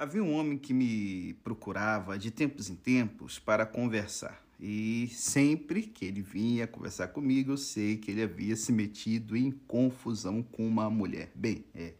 Havia um homem que me procurava de tempos em tempos para conversar. E sempre que ele vinha conversar comigo, eu sei que ele havia se metido em confusão com uma mulher. Bem, é,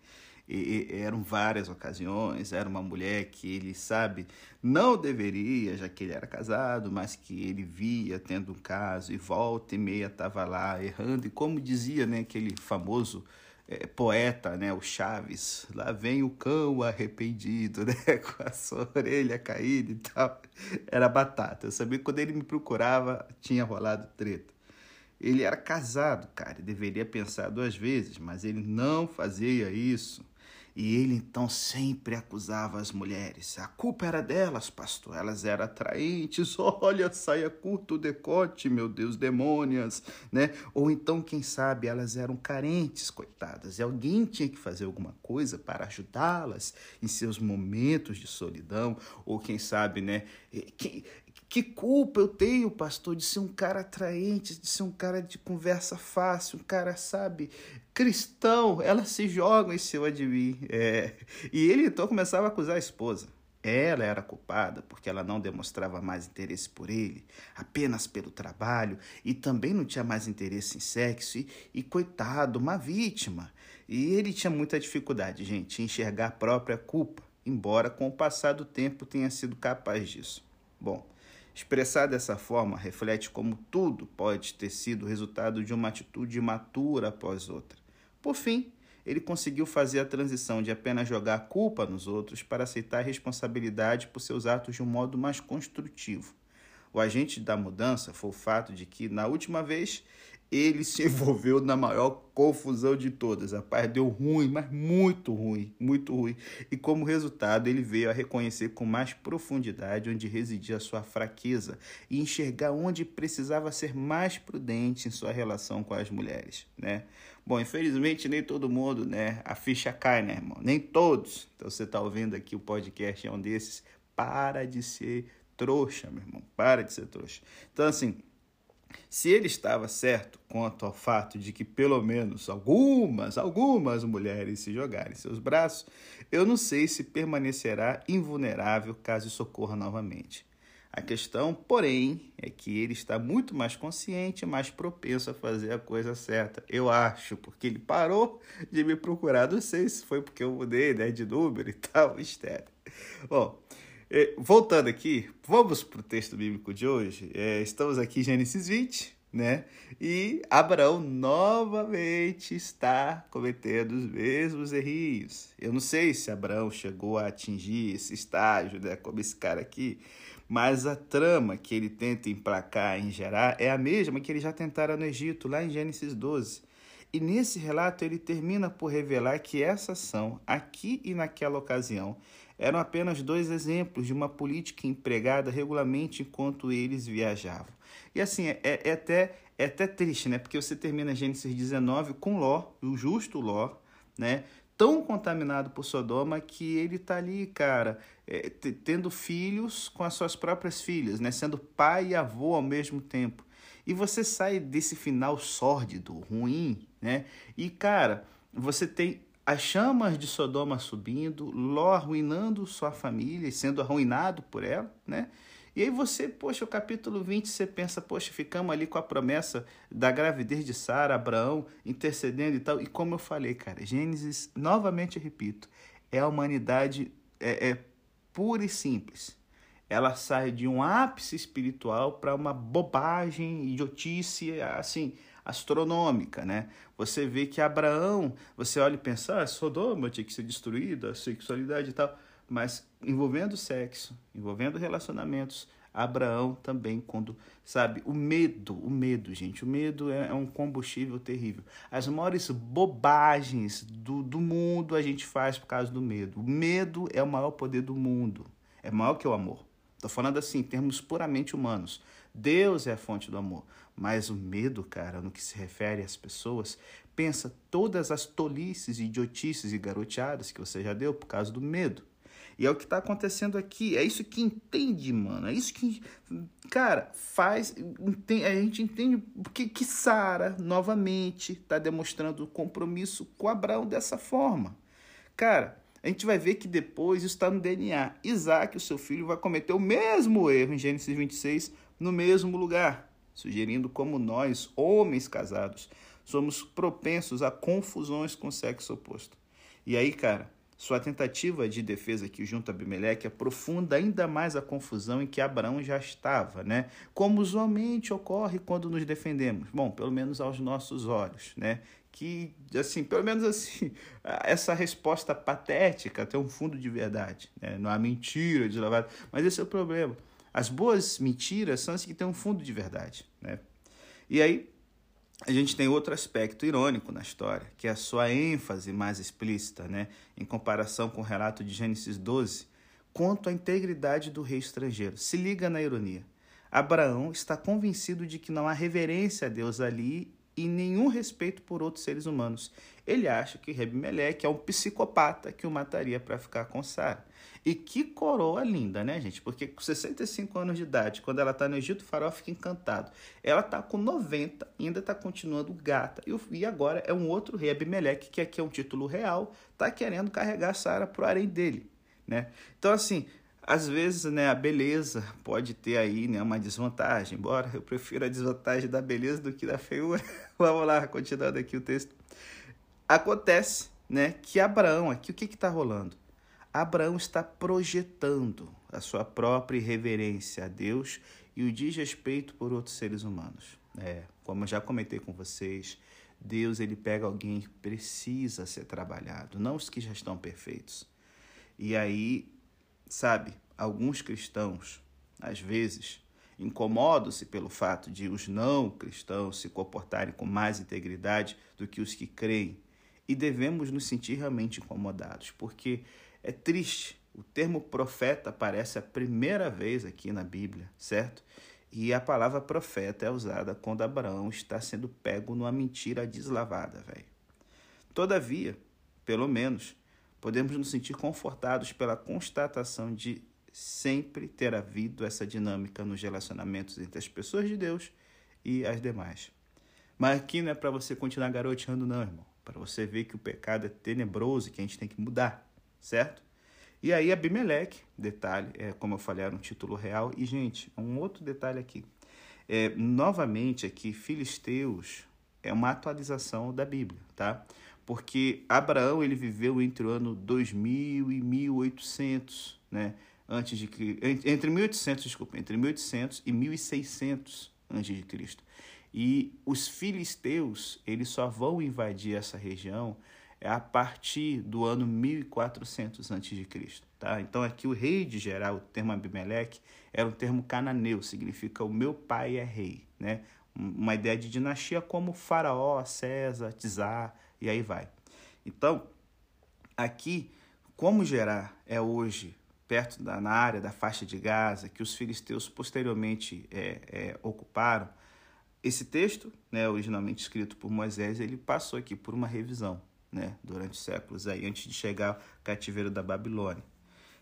e, e, eram várias ocasiões, era uma mulher que ele, sabe, não deveria, já que ele era casado, mas que ele via tendo um caso e volta e meia estava lá errando. E como dizia né, aquele famoso é, poeta, né, o Chaves, lá vem o cão arrependido, né, com a sua orelha caída e tal. Era batata. Eu sabia que quando ele me procurava, tinha rolado treta. Ele era casado, cara, deveria pensar duas vezes, mas ele não fazia isso. E ele então sempre acusava as mulheres. A culpa era delas, pastor. Elas eram atraentes. Olha, saia curta o decote, meu Deus, demônias, né? Ou então, quem sabe, elas eram carentes, coitadas. E alguém tinha que fazer alguma coisa para ajudá-las em seus momentos de solidão. Ou quem sabe, né? Que culpa eu tenho, pastor, de ser um cara atraente, de ser um cara de conversa fácil, um cara, sabe, cristão. Elas se jogam em cima de mim. É. E ele então começava a acusar a esposa. Ela era culpada porque ela não demonstrava mais interesse por ele, apenas pelo trabalho, e também não tinha mais interesse em sexo, e, e coitado, uma vítima. E ele tinha muita dificuldade, gente, em enxergar a própria culpa, embora com o passar do tempo tenha sido capaz disso. Bom, Expressar dessa forma reflete como tudo pode ter sido resultado de uma atitude imatura após outra. Por fim, ele conseguiu fazer a transição de apenas jogar a culpa nos outros para aceitar a responsabilidade por seus atos de um modo mais construtivo. O agente da mudança foi o fato de que, na última vez, ele se envolveu na maior confusão de todas. A paz deu ruim, mas muito ruim, muito ruim. E como resultado, ele veio a reconhecer com mais profundidade onde residia a sua fraqueza e enxergar onde precisava ser mais prudente em sua relação com as mulheres, né? Bom, infelizmente nem todo mundo, né? A ficha cai, né, irmão? Nem todos. Então você está ouvindo aqui o podcast é um desses. Para de ser trouxa, meu irmão. Para de ser trouxa. Então, assim, se ele estava certo quanto ao fato de que pelo menos algumas, algumas mulheres se jogarem em seus braços, eu não sei se permanecerá invulnerável caso isso ocorra novamente. A questão, porém, é que ele está muito mais consciente, mais propenso a fazer a coisa certa. Eu acho, porque ele parou de me procurar. Não sei se foi porque eu mudei né, de número e tal, mistério. Bom, voltando aqui, vamos para o texto bíblico de hoje. É, estamos aqui em Gênesis 20, né? E Abraão novamente está cometendo os mesmos erros. Eu não sei se Abraão chegou a atingir esse estágio, né? Como esse cara aqui, mas a trama que ele tenta emplacar em Gerar é a mesma que ele já tentara no Egito, lá em Gênesis 12. E nesse relato ele termina por revelar que essa ação, aqui e naquela ocasião, eram apenas dois exemplos de uma política empregada regularmente enquanto eles viajavam. E assim, é, é, até, é até triste, né? Porque você termina Gênesis 19 com Ló, o justo Ló, né? Tão contaminado por Sodoma que ele está ali, cara, é, tendo filhos com as suas próprias filhas, né? Sendo pai e avô ao mesmo tempo. E você sai desse final sórdido, ruim, né? E, cara, você tem as chamas de Sodoma subindo, Ló arruinando sua família e sendo arruinado por ela, né? E aí você, poxa, o capítulo 20, você pensa, poxa, ficamos ali com a promessa da gravidez de Sara, Abraão, intercedendo e tal. E como eu falei, cara, Gênesis, novamente repito, é a humanidade é, é pura e simples. Ela sai de um ápice espiritual para uma bobagem, idiotice, assim, astronômica, né? Você vê que Abraão, você olha e pensa, ah, Sodoma tinha que ser destruída, a sexualidade e tal, mas envolvendo sexo, envolvendo relacionamentos, Abraão também, quando, sabe, o medo, o medo, gente, o medo é, é um combustível terrível. As maiores bobagens do, do mundo a gente faz por causa do medo. O medo é o maior poder do mundo, é maior que o amor. Estou falando assim, em termos puramente humanos. Deus é a fonte do amor. Mas o medo, cara, no que se refere às pessoas, pensa todas as tolices, idiotices e garoteadas que você já deu por causa do medo. E é o que está acontecendo aqui. É isso que entende, mano. É isso que, cara, faz. A gente entende porque que Sara, novamente, está demonstrando compromisso com Abraão dessa forma. Cara, a gente vai ver que depois isso está no DNA. Isaac, o seu filho, vai cometer o mesmo erro em Gênesis 26, no mesmo lugar, sugerindo como nós, homens casados, somos propensos a confusões com o sexo oposto. E aí, cara, sua tentativa de defesa aqui junto a Abimeleque aprofunda ainda mais a confusão em que Abraão já estava, né? Como usualmente ocorre quando nos defendemos. Bom, pelo menos aos nossos olhos, né? Que, assim, pelo menos assim, essa resposta patética tem um fundo de verdade, né? Não há mentira deslavada, mas esse é o problema. As boas mentiras são as que têm um fundo de verdade, né? E aí, a gente tem outro aspecto irônico na história, que é a sua ênfase mais explícita, né, em comparação com o relato de Gênesis 12, quanto à integridade do rei estrangeiro. Se liga na ironia. Abraão está convencido de que não há reverência a Deus ali e nenhum respeito por outros seres humanos. Ele acha que Rebimeleque é um psicopata que o mataria para ficar com Sara. E que coroa linda, né, gente? Porque com 65 anos de idade, quando ela está no Egito, o farol fica encantado. Ela está com 90, ainda está continuando gata. E agora é um outro rei, Abimeleque, que aqui é um título real, está querendo carregar Sara para o harém dele, né? Então, assim, às vezes, né, a beleza pode ter aí né, uma desvantagem, embora eu prefiro a desvantagem da beleza do que da feiura. Vamos lá, continuando aqui o texto. Acontece né, que Abraão, aqui o que está rolando? Abraão está projetando a sua própria irreverência a Deus e o desrespeito por outros seres humanos. É, como eu já comentei com vocês, Deus ele pega alguém que precisa ser trabalhado, não os que já estão perfeitos. E aí, sabe, alguns cristãos, às vezes, incomodam-se pelo fato de os não cristãos se comportarem com mais integridade do que os que creem. E devemos nos sentir realmente incomodados, porque é triste. O termo profeta aparece a primeira vez aqui na Bíblia, certo? E a palavra profeta é usada quando Abraão está sendo pego numa mentira deslavada, velho. Todavia, pelo menos, podemos nos sentir confortados pela constatação de sempre ter havido essa dinâmica nos relacionamentos entre as pessoas de Deus e as demais. Mas aqui não é para você continuar garoteando, não, irmão. Para você ver que o pecado é tenebroso e que a gente tem que mudar certo? E aí Abimeleque, detalhe, é, como eu falei, era um título real. E, gente, um outro detalhe aqui. É, novamente aqui, Filisteus é uma atualização da Bíblia, tá? Porque Abraão ele viveu entre o ano 2000 e 1800, né? Antes de entre 1800, desculpa, entre 1800 e 1600 antes de Cristo. E os filisteus, eles só vão invadir essa região é a partir do ano 1400 a.C. Tá? Então aqui o rei de geral, o termo Abimeleque, era um termo cananeu, significa o meu pai é rei. Né? Uma ideia de dinastia como Faraó, César, Tizar, e aí vai. Então, aqui, como Gerar é hoje perto da na área da faixa de Gaza, que os filisteus posteriormente é, é, ocuparam, esse texto, né, originalmente escrito por Moisés, ele passou aqui por uma revisão né, durante séculos aí, antes de chegar ao cativeiro da Babilônia.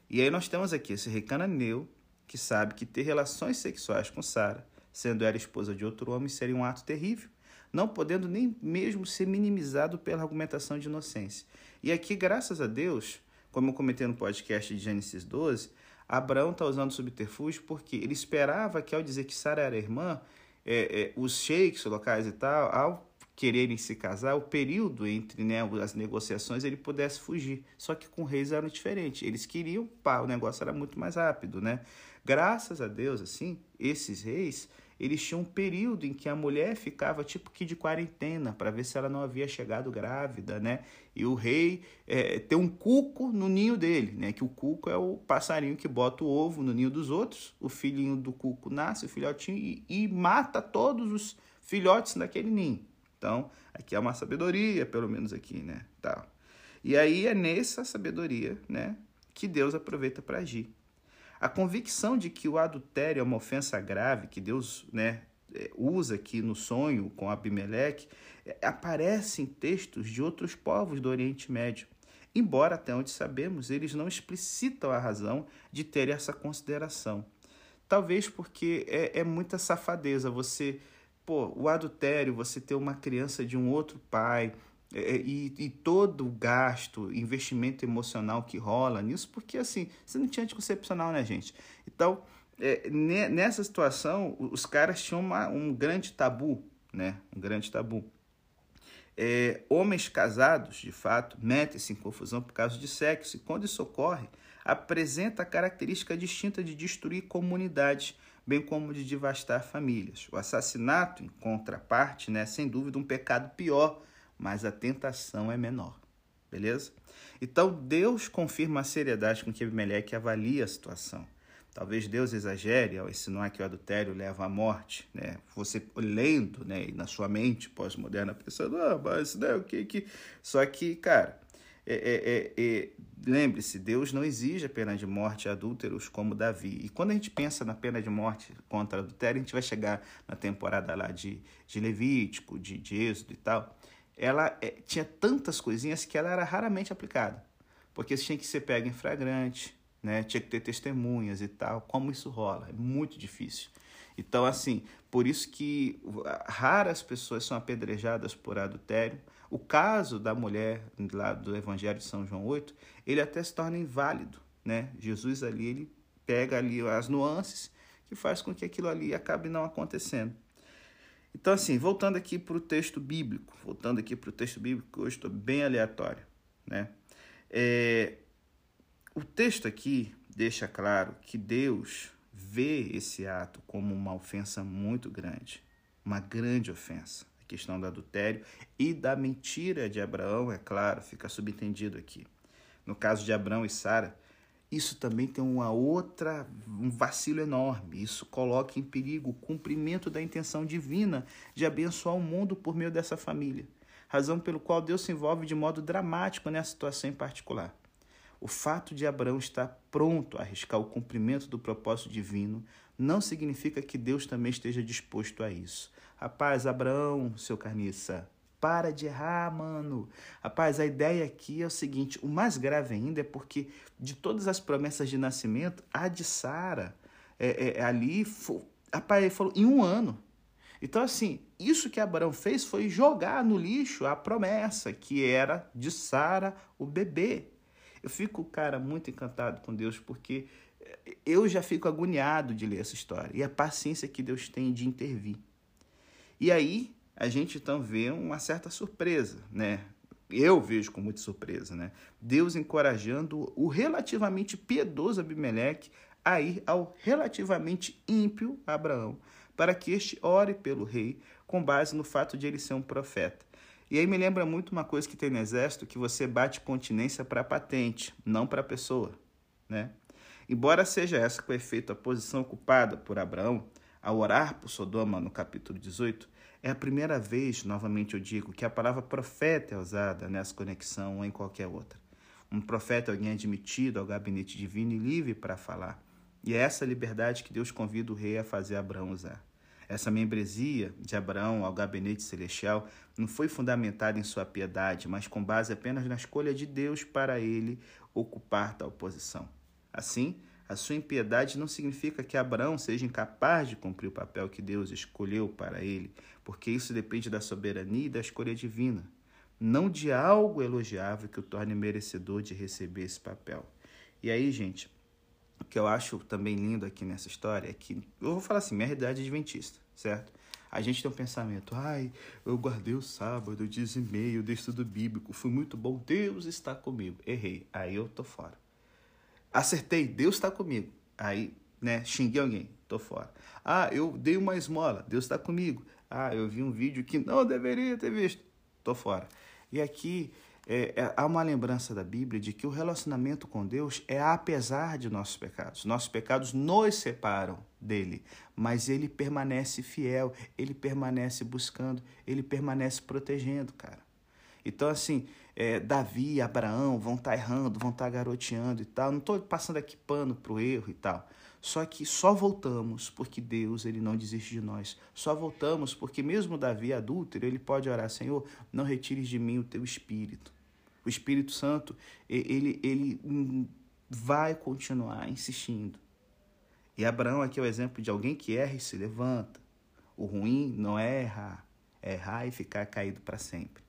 E aí nós temos aqui esse rei cananeu que sabe que ter relações sexuais com Sara, sendo ela esposa de outro homem, seria um ato terrível, não podendo nem mesmo ser minimizado pela argumentação de inocência. E aqui, graças a Deus, como eu comentei no podcast de Gênesis 12, Abraão está usando subterfúgio porque ele esperava que, ao dizer que Sara era irmã, é, é, os sheiks locais e tal, ao quererem se casar, o período entre né, as negociações ele pudesse fugir. Só que com reis era diferente. Eles queriam, pá, o negócio era muito mais rápido, né? Graças a Deus, assim, esses reis, eles tinham um período em que a mulher ficava tipo que de quarentena para ver se ela não havia chegado grávida, né? E o rei é, tem um cuco no ninho dele, né? Que o cuco é o passarinho que bota o ovo no ninho dos outros. O filhinho do cuco nasce, o filhotinho, e, e mata todos os filhotes daquele ninho. Então, aqui é uma sabedoria, pelo menos aqui, né? Tá. E aí é nessa sabedoria, né, que Deus aproveita para agir. A convicção de que o adultério é uma ofensa grave, que Deus, né, é, usa aqui no sonho com Abimeleque, é, aparece em textos de outros povos do Oriente Médio. Embora, até onde sabemos, eles não explicitam a razão de ter essa consideração. Talvez porque é, é muita safadeza você pô, o adultério, você ter uma criança de um outro pai, é, e, e, todo o gasto, investimento emocional que rola nisso, porque assim, você não tinha anticoncepcional, né, gente? Então, é, nessa situação, os caras tinham uma, um grande tabu, né? Um grande tabu. É, homens casados, de fato, metem-se em confusão por causa de sexo, e quando isso ocorre, apresenta a característica distinta de destruir comunidades, bem como de devastar famílias. O assassinato, em contraparte, né, é sem dúvida um pecado pior, mas a tentação é menor. Beleza? Então Deus confirma a seriedade com que Abimeleque avalia a situação. Talvez Deus exagere ao insinuar que o adultério leva à morte, né? Você lendo, né, na sua mente pós-moderna, pensando, ah, mas né, o que que... Só que, cara, é, é, é, é, lembre-se, Deus não exige a pena de morte a adúlteros como Davi. E quando a gente pensa na pena de morte contra adultério, a gente vai chegar na temporada lá de, de Levítico, de, de Êxodo e tal, ela é, tinha tantas coisinhas que ela era raramente aplicada. Porque tinha que ser pego em flagrante, né? tinha que ter testemunhas e tal. Como isso rola? É muito difícil. Então, assim, por isso que raras pessoas são apedrejadas por adultério. O caso da mulher lá do Evangelho de São João 8, ele até se torna inválido, né? Jesus ali, ele pega ali as nuances que faz com que aquilo ali acabe não acontecendo. Então, assim, voltando aqui para o texto bíblico, voltando aqui para o texto bíblico, hoje estou bem aleatório, né? É, o texto aqui deixa claro que Deus vê esse ato como uma ofensa muito grande, uma grande ofensa. Questão do adultério e da mentira de Abraão, é claro, fica subentendido aqui. No caso de Abraão e Sara, isso também tem uma outra, um vacilo enorme. Isso coloca em perigo o cumprimento da intenção divina de abençoar o mundo por meio dessa família. Razão pelo qual Deus se envolve de modo dramático nessa situação em particular. O fato de Abraão estar pronto a arriscar o cumprimento do propósito divino não significa que Deus também esteja disposto a isso. Rapaz, Abraão, seu carniça, para de errar, mano. Rapaz, a ideia aqui é o seguinte: o mais grave ainda é porque de todas as promessas de nascimento, a de Sara é, é, é ali, foi, rapaz, ele falou, em um ano. Então, assim, isso que Abraão fez foi jogar no lixo a promessa que era de Sara o bebê. Eu fico, cara, muito encantado com Deus, porque eu já fico agoniado de ler essa história e a paciência que Deus tem de intervir. E aí, a gente então vê uma certa surpresa, né? Eu vejo com muita surpresa, né? Deus encorajando o relativamente piedoso Abimeleque a ir ao relativamente ímpio Abraão, para que este ore pelo rei, com base no fato de ele ser um profeta. E aí me lembra muito uma coisa que tem no exército, que você bate continência para patente, não para pessoa, né? Embora seja essa com efeito a posição ocupada por Abraão ao orar por Sodoma no capítulo 18, é a primeira vez, novamente eu digo, que a palavra profeta é usada nessa conexão ou em qualquer outra. Um profeta é alguém admitido ao gabinete divino e livre para falar. E é essa liberdade que Deus convida o rei a fazer Abraão usar. Essa membresia de Abraão ao gabinete celestial não foi fundamentada em sua piedade, mas com base apenas na escolha de Deus para ele ocupar tal posição. Assim, a sua impiedade não significa que Abraão seja incapaz de cumprir o papel que Deus escolheu para ele, porque isso depende da soberania e da escolha divina, não de algo elogiável que o torne merecedor de receber esse papel. E aí, gente, que eu acho também lindo aqui nessa história é que, eu vou falar assim, minha realidade é adventista, certo? A gente tem um pensamento, ai, eu guardei o sábado, eu dizimei, eu dei estudo bíblico, fui muito bom, Deus está comigo. Errei, aí eu tô fora. Acertei, Deus está comigo. Aí, né, xinguei alguém, tô fora. Ah, eu dei uma esmola, Deus está comigo. Ah, eu vi um vídeo que não deveria ter visto, tô fora. E aqui é, é, há uma lembrança da Bíblia de que o relacionamento com Deus é apesar de nossos pecados. Nossos pecados nos separam dele, mas ele permanece fiel, ele permanece buscando, ele permanece protegendo, cara. Então, assim, é, Davi, Abraão vão estar tá errando, vão estar tá garoteando e tal. Não estou passando aqui pano para o erro e tal. Só que só voltamos porque Deus ele não desiste de nós. Só voltamos porque mesmo Davi adúltero, ele pode orar, Senhor, não retires de mim o teu espírito. O Espírito Santo, ele, ele vai continuar insistindo. E Abraão aqui é o exemplo de alguém que erra e se levanta. O ruim não é errar, é errar e ficar caído para sempre.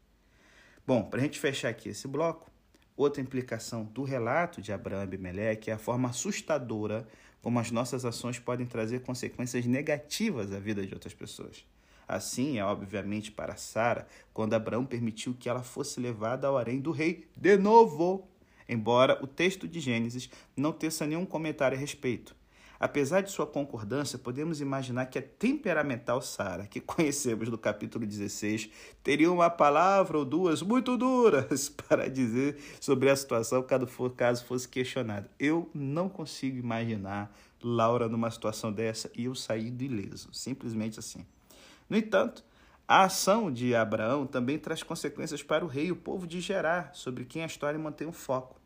Bom, para a gente fechar aqui esse bloco, outra implicação do relato de Abraão e Abimeleque é a forma assustadora como as nossas ações podem trazer consequências negativas à vida de outras pessoas. Assim é, obviamente, para Sara, quando Abraão permitiu que ela fosse levada ao harém do rei de novo, embora o texto de Gênesis não teça nenhum comentário a respeito. Apesar de sua concordância, podemos imaginar que a temperamental Sara, que conhecemos no capítulo 16, teria uma palavra ou duas muito duras para dizer sobre a situação caso fosse questionada. Eu não consigo imaginar Laura numa situação dessa e eu sair do ileso, simplesmente assim. No entanto, a ação de Abraão também traz consequências para o rei e o povo de Gerar, sobre quem a história mantém o foco.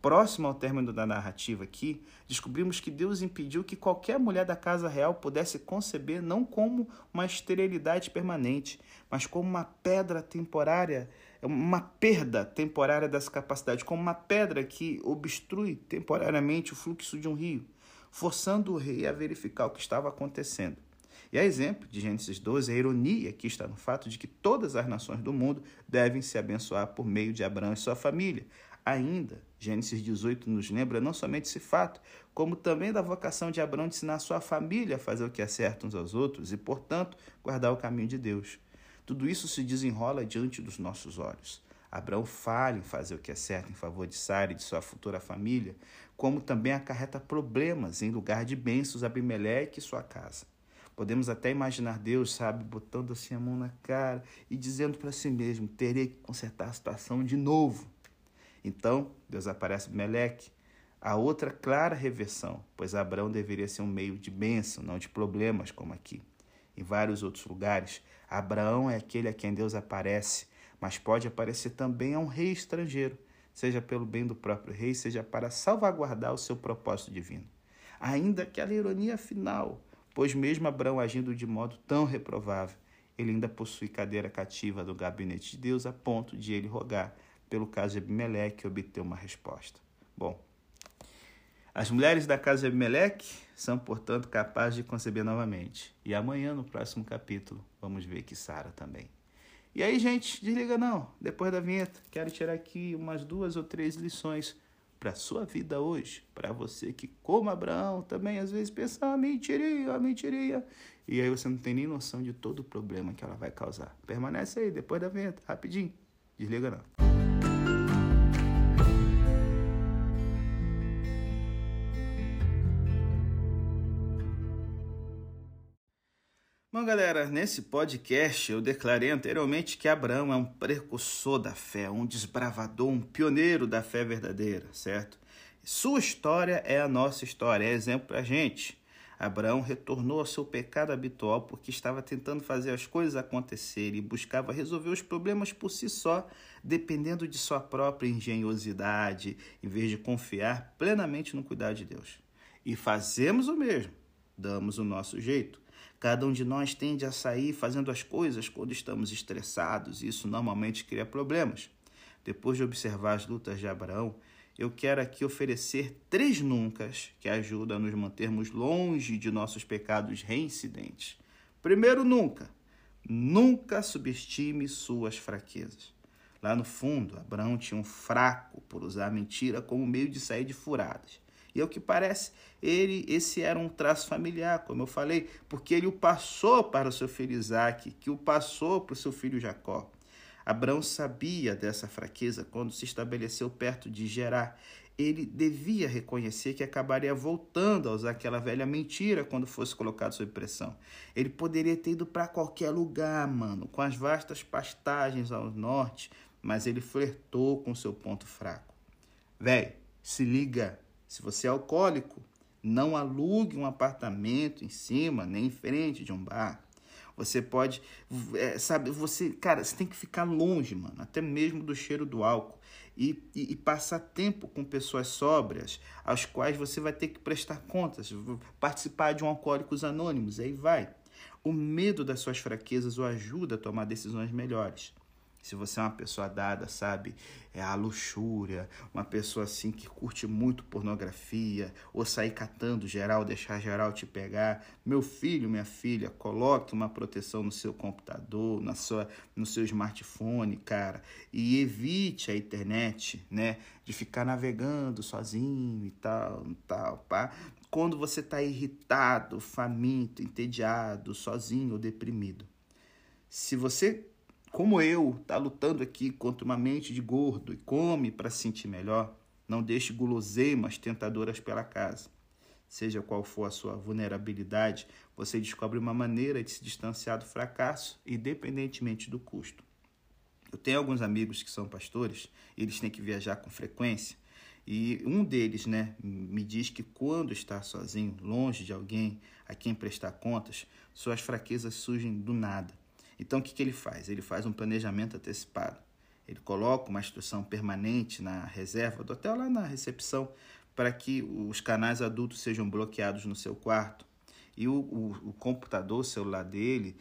Próximo ao término da narrativa aqui, descobrimos que Deus impediu que qualquer mulher da casa real pudesse conceber não como uma esterilidade permanente, mas como uma pedra temporária, uma perda temporária dessa capacidade, como uma pedra que obstrui temporariamente o fluxo de um rio, forçando o rei a verificar o que estava acontecendo. E a exemplo de Gênesis 12, a ironia que está no fato de que todas as nações do mundo devem se abençoar por meio de Abraão e sua família, Ainda, Gênesis 18 nos lembra não somente esse fato, como também da vocação de Abraão de ensinar sua família a fazer o que é certo uns aos outros e, portanto, guardar o caminho de Deus. Tudo isso se desenrola diante dos nossos olhos. Abraão falha em fazer o que é certo em favor de Sara e de sua futura família, como também acarreta problemas em lugar de bênçãos a Abimeleque e sua casa. Podemos até imaginar Deus, sabe, botando assim a mão na cara e dizendo para si mesmo: terei que consertar a situação de novo. Então, Deus aparece Meleque, a outra clara reversão, pois Abraão deveria ser um meio de bênção, não de problemas, como aqui. Em vários outros lugares, Abraão é aquele a quem Deus aparece, mas pode aparecer também a um rei estrangeiro, seja pelo bem do próprio rei, seja para salvaguardar o seu propósito divino. Ainda que a ironia final, pois mesmo Abraão agindo de modo tão reprovável, ele ainda possui cadeira cativa do gabinete de Deus a ponto de ele rogar pelo caso de Abimeleque, obter uma resposta. Bom, as mulheres da casa de Abimeleque são, portanto, capazes de conceber novamente. E amanhã, no próximo capítulo, vamos ver que Sara também. E aí, gente, desliga não. Depois da vinheta, quero tirar aqui umas duas ou três lições para sua vida hoje, para você que, como Abraão, também às vezes pensa, ah, mentiria, ah, mentiria. E aí você não tem nem noção de todo o problema que ela vai causar. Permanece aí, depois da vinheta, rapidinho. Desliga não. Bom, galera, nesse podcast eu declarei anteriormente que Abraão é um precursor da fé, um desbravador, um pioneiro da fé verdadeira, certo? Sua história é a nossa história, é exemplo para a gente. Abraão retornou ao seu pecado habitual porque estava tentando fazer as coisas acontecerem e buscava resolver os problemas por si só, dependendo de sua própria engenhosidade, em vez de confiar plenamente no cuidado de Deus. E fazemos o mesmo, damos o nosso jeito Cada um de nós tende a sair fazendo as coisas quando estamos estressados, e isso normalmente cria problemas. Depois de observar as lutas de Abraão, eu quero aqui oferecer três nuncas que ajudam a nos mantermos longe de nossos pecados reincidentes. Primeiro, nunca. Nunca subestime suas fraquezas. Lá no fundo, Abraão tinha um fraco por usar a mentira como meio de sair de furadas. E ao que parece, ele, esse era um traço familiar, como eu falei, porque ele o passou para o seu filho Isaac, que o passou para o seu filho Jacó. Abraão sabia dessa fraqueza quando se estabeleceu perto de Gerar. Ele devia reconhecer que acabaria voltando a usar aquela velha mentira quando fosse colocado sob pressão. Ele poderia ter ido para qualquer lugar, mano, com as vastas pastagens ao norte, mas ele flertou com seu ponto fraco. Véi, se liga, se você é alcoólico, não alugue um apartamento em cima nem em frente de um bar. Você pode, é, sabe, você, cara, você tem que ficar longe, mano, até mesmo do cheiro do álcool. E, e, e, passar tempo com pessoas sóbrias, às quais você vai ter que prestar contas, participar de um Alcoólicos Anônimos, aí vai. O medo das suas fraquezas o ajuda a tomar decisões melhores. Se você é uma pessoa dada, sabe, é a luxúria, uma pessoa assim que curte muito pornografia, ou sair catando geral, deixar geral te pegar, meu filho, minha filha, coloque uma proteção no seu computador, na sua, no seu smartphone, cara, e evite a internet, né, de ficar navegando sozinho e tal, tal, pá. Quando você está irritado, faminto, entediado, sozinho ou deprimido. Se você como eu, está lutando aqui contra uma mente de gordo e come para se sentir melhor, não deixe guloseimas tentadoras pela casa. Seja qual for a sua vulnerabilidade, você descobre uma maneira de se distanciar do fracasso, independentemente do custo. Eu tenho alguns amigos que são pastores, eles têm que viajar com frequência, e um deles, né, me diz que quando está sozinho, longe de alguém a quem prestar contas, suas fraquezas surgem do nada. Então, o que, que ele faz? Ele faz um planejamento antecipado. Ele coloca uma instrução permanente na reserva do hotel, lá na recepção, para que os canais adultos sejam bloqueados no seu quarto. E o, o, o computador, o celular dele,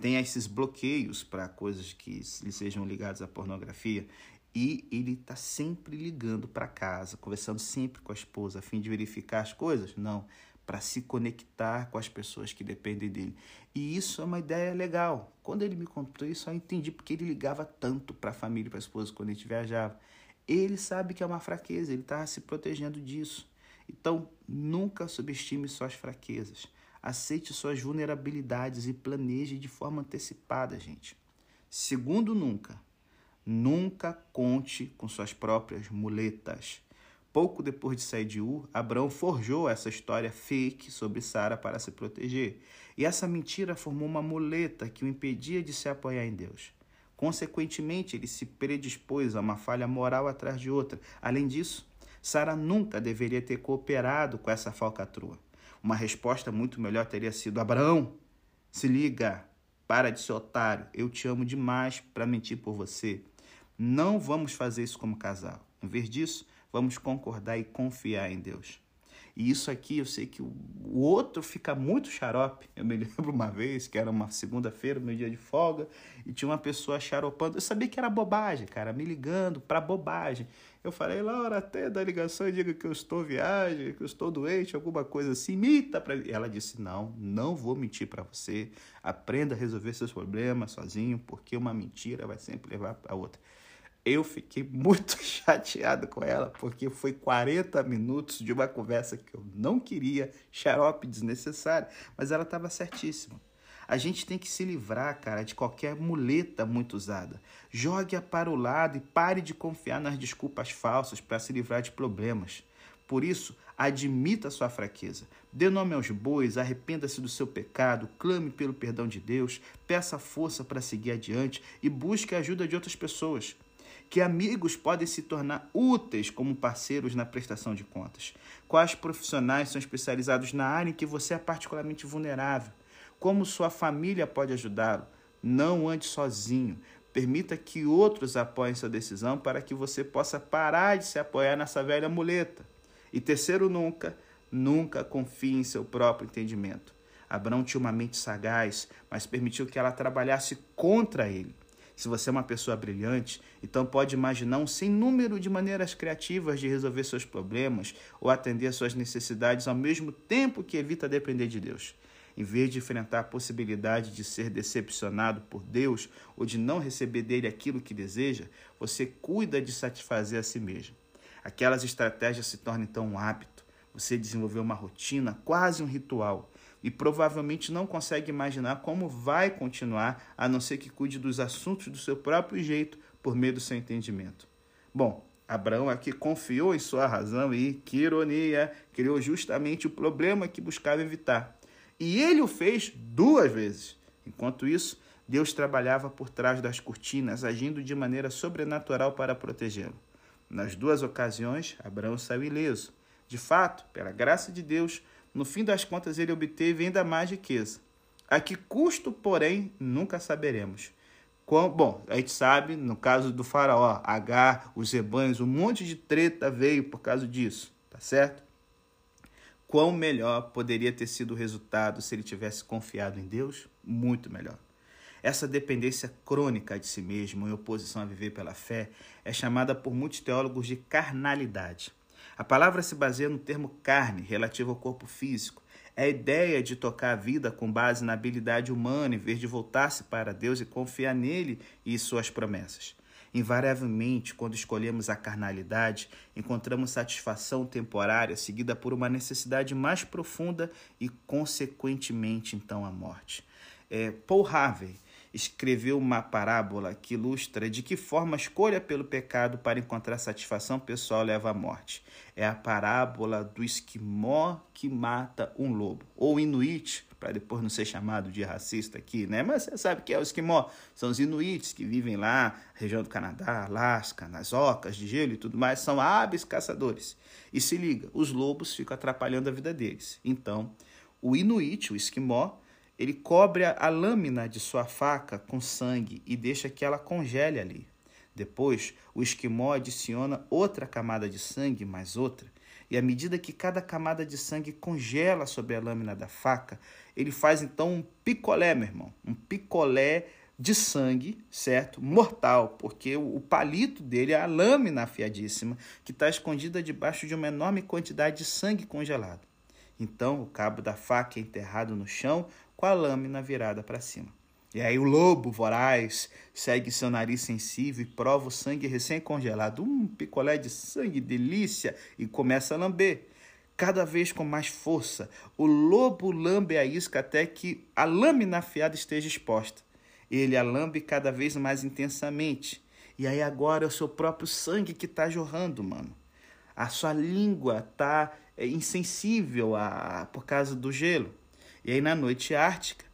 tem esses bloqueios para coisas que lhe sejam ligadas à pornografia. E ele está sempre ligando para casa, conversando sempre com a esposa, a fim de verificar as coisas? Não para se conectar com as pessoas que dependem dele. E isso é uma ideia legal. Quando ele me contou isso, eu entendi porque ele ligava tanto para a família e para a esposa quando a gente viajava. Ele sabe que é uma fraqueza, ele está se protegendo disso. Então, nunca subestime suas fraquezas. Aceite suas vulnerabilidades e planeje de forma antecipada, gente. Segundo, nunca. Nunca conte com suas próprias muletas. Pouco depois de sair de Ur, Abraão forjou essa história fake sobre Sara para se proteger. E essa mentira formou uma muleta que o impedia de se apoiar em Deus. Consequentemente, ele se predispôs a uma falha moral atrás de outra. Além disso, Sara nunca deveria ter cooperado com essa falcatrua. Uma resposta muito melhor teria sido: Abraão, se liga, para de ser otário. Eu te amo demais para mentir por você. Não vamos fazer isso como casal. Em vez disso, Vamos concordar e confiar em Deus. E isso aqui eu sei que o outro fica muito xarope. Eu me lembro uma vez que era uma segunda-feira, meu dia de folga, e tinha uma pessoa xaropando. Eu sabia que era bobagem, cara, me ligando para bobagem. Eu falei, Laura, até da ligação e diga que eu estou viagem, que eu estou doente, alguma coisa assim, mita para Ela disse: Não, não vou mentir para você. Aprenda a resolver seus problemas sozinho, porque uma mentira vai sempre levar a outra. Eu fiquei muito chateado com ela, porque foi 40 minutos de uma conversa que eu não queria, xarope desnecessário, mas ela estava certíssima. A gente tem que se livrar, cara, de qualquer muleta muito usada. Jogue-a para o lado e pare de confiar nas desculpas falsas para se livrar de problemas. Por isso, admita sua fraqueza. Dê nome aos bois, arrependa-se do seu pecado, clame pelo perdão de Deus, peça força para seguir adiante e busque a ajuda de outras pessoas que amigos podem se tornar úteis como parceiros na prestação de contas? Quais profissionais são especializados na área em que você é particularmente vulnerável? Como sua família pode ajudá-lo? Não ande sozinho. Permita que outros apoiem sua decisão para que você possa parar de se apoiar nessa velha muleta. E terceiro, nunca, nunca confie em seu próprio entendimento. Abraão tinha uma mente sagaz, mas permitiu que ela trabalhasse contra ele. Se você é uma pessoa brilhante, então pode imaginar um sem número de maneiras criativas de resolver seus problemas ou atender suas necessidades ao mesmo tempo que evita depender de Deus. Em vez de enfrentar a possibilidade de ser decepcionado por Deus ou de não receber dele aquilo que deseja, você cuida de satisfazer a si mesmo. Aquelas estratégias se tornam então um hábito. Você desenvolveu uma rotina, quase um ritual e provavelmente não consegue imaginar como vai continuar, a não ser que cuide dos assuntos do seu próprio jeito, por meio do seu entendimento. Bom, Abraão aqui confiou em sua razão e, que ironia, criou justamente o problema que buscava evitar. E ele o fez duas vezes. Enquanto isso, Deus trabalhava por trás das cortinas, agindo de maneira sobrenatural para protegê-lo. Nas duas ocasiões, Abraão saiu ileso. De fato, pela graça de Deus, no fim das contas, ele obteve ainda mais riqueza. A que custo, porém, nunca saberemos. Bom, a gente sabe, no caso do faraó, H, os rebanhos, um monte de treta veio por causa disso, tá certo? Quão melhor poderia ter sido o resultado se ele tivesse confiado em Deus? Muito melhor. Essa dependência crônica de si mesmo, em oposição a viver pela fé, é chamada por muitos teólogos de carnalidade. A palavra se baseia no termo carne, relativo ao corpo físico. É a ideia de tocar a vida com base na habilidade humana, em vez de voltar-se para Deus e confiar nele e suas promessas. Invariavelmente, quando escolhemos a carnalidade, encontramos satisfação temporária seguida por uma necessidade mais profunda e, consequentemente, então, a morte. É, Paul Harvey escreveu uma parábola que ilustra de que forma a escolha pelo pecado para encontrar satisfação pessoal leva à morte. É a parábola do esquimó que mata um lobo, ou inuit, para depois não ser chamado de racista aqui, né? Mas você sabe que é o esquimó, são os inuits que vivem lá, região do Canadá, Alasca, nas ocas de gelo e tudo mais, são hábeis caçadores. E se liga, os lobos ficam atrapalhando a vida deles. Então, o inuit, o esquimó, ele cobre a lâmina de sua faca com sangue e deixa que ela congele ali. Depois, o esquimó adiciona outra camada de sangue, mais outra, e à medida que cada camada de sangue congela sobre a lâmina da faca, ele faz então um picolé, meu irmão, um picolé de sangue, certo? Mortal, porque o palito dele é a lâmina afiadíssima que está escondida debaixo de uma enorme quantidade de sangue congelado. Então, o cabo da faca é enterrado no chão com a lâmina virada para cima. E aí o lobo voraz segue seu nariz sensível e prova o sangue recém-congelado, um picolé de sangue, delícia, e começa a lamber. Cada vez com mais força, o lobo lambe a isca até que a lâmina afiada esteja exposta. Ele a lambe cada vez mais intensamente. E aí agora é o seu próprio sangue que está jorrando, mano. A sua língua está é, insensível a, por causa do gelo. E aí, na noite ártica,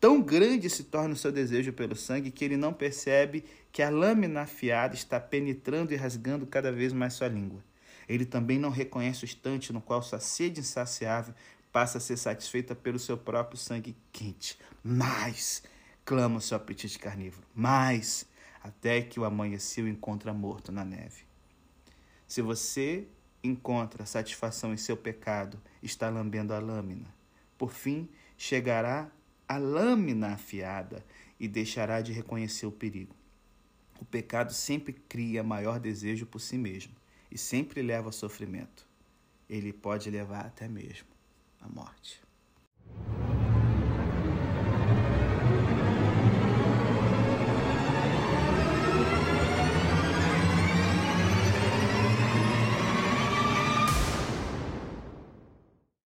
tão grande se torna o seu desejo pelo sangue que ele não percebe que a lâmina afiada está penetrando e rasgando cada vez mais sua língua. Ele também não reconhece o instante no qual sua sede insaciável passa a ser satisfeita pelo seu próprio sangue quente. Mais, clama o seu apetite carnívoro, mais, até que o amanhecer o encontra morto na neve. Se você encontra satisfação em seu pecado, está lambendo a lâmina. Por fim, chegará a lâmina afiada e deixará de reconhecer o perigo. O pecado sempre cria maior desejo por si mesmo e sempre leva ao sofrimento. Ele pode levar até mesmo à morte.